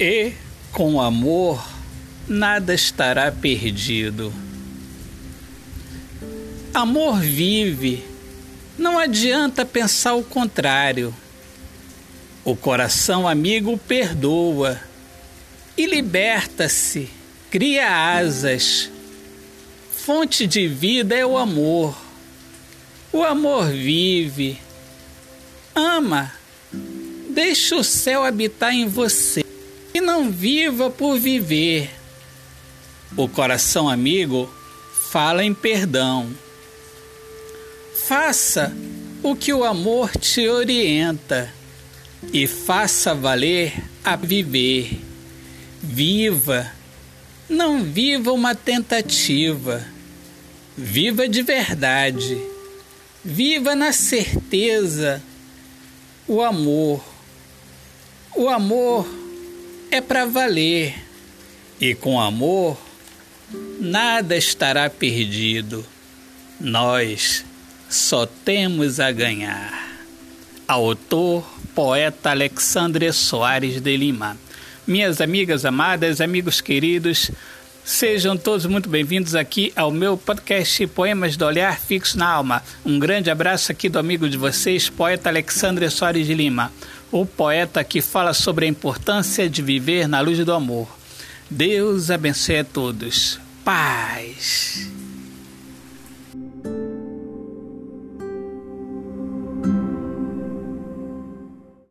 E, com amor, nada estará perdido. Amor vive, não adianta pensar o contrário. O coração amigo perdoa e liberta-se, cria asas. Fonte de vida é o amor. O amor vive. Ama. Deixe o céu habitar em você não viva por viver. O coração amigo fala em perdão. Faça o que o amor te orienta e faça valer a viver. Viva, não viva uma tentativa. Viva de verdade. Viva na certeza. O amor. O amor é para valer. E com amor, nada estará perdido. Nós só temos a ganhar. Autor, poeta Alexandre Soares de Lima. Minhas amigas amadas, amigos queridos, sejam todos muito bem-vindos aqui ao meu podcast Poemas do Olhar Fixo na Alma. Um grande abraço aqui do amigo de vocês, poeta Alexandre Soares de Lima, o poeta que fala sobre a importância de viver na luz do amor. Deus abençoe a todos. Paz.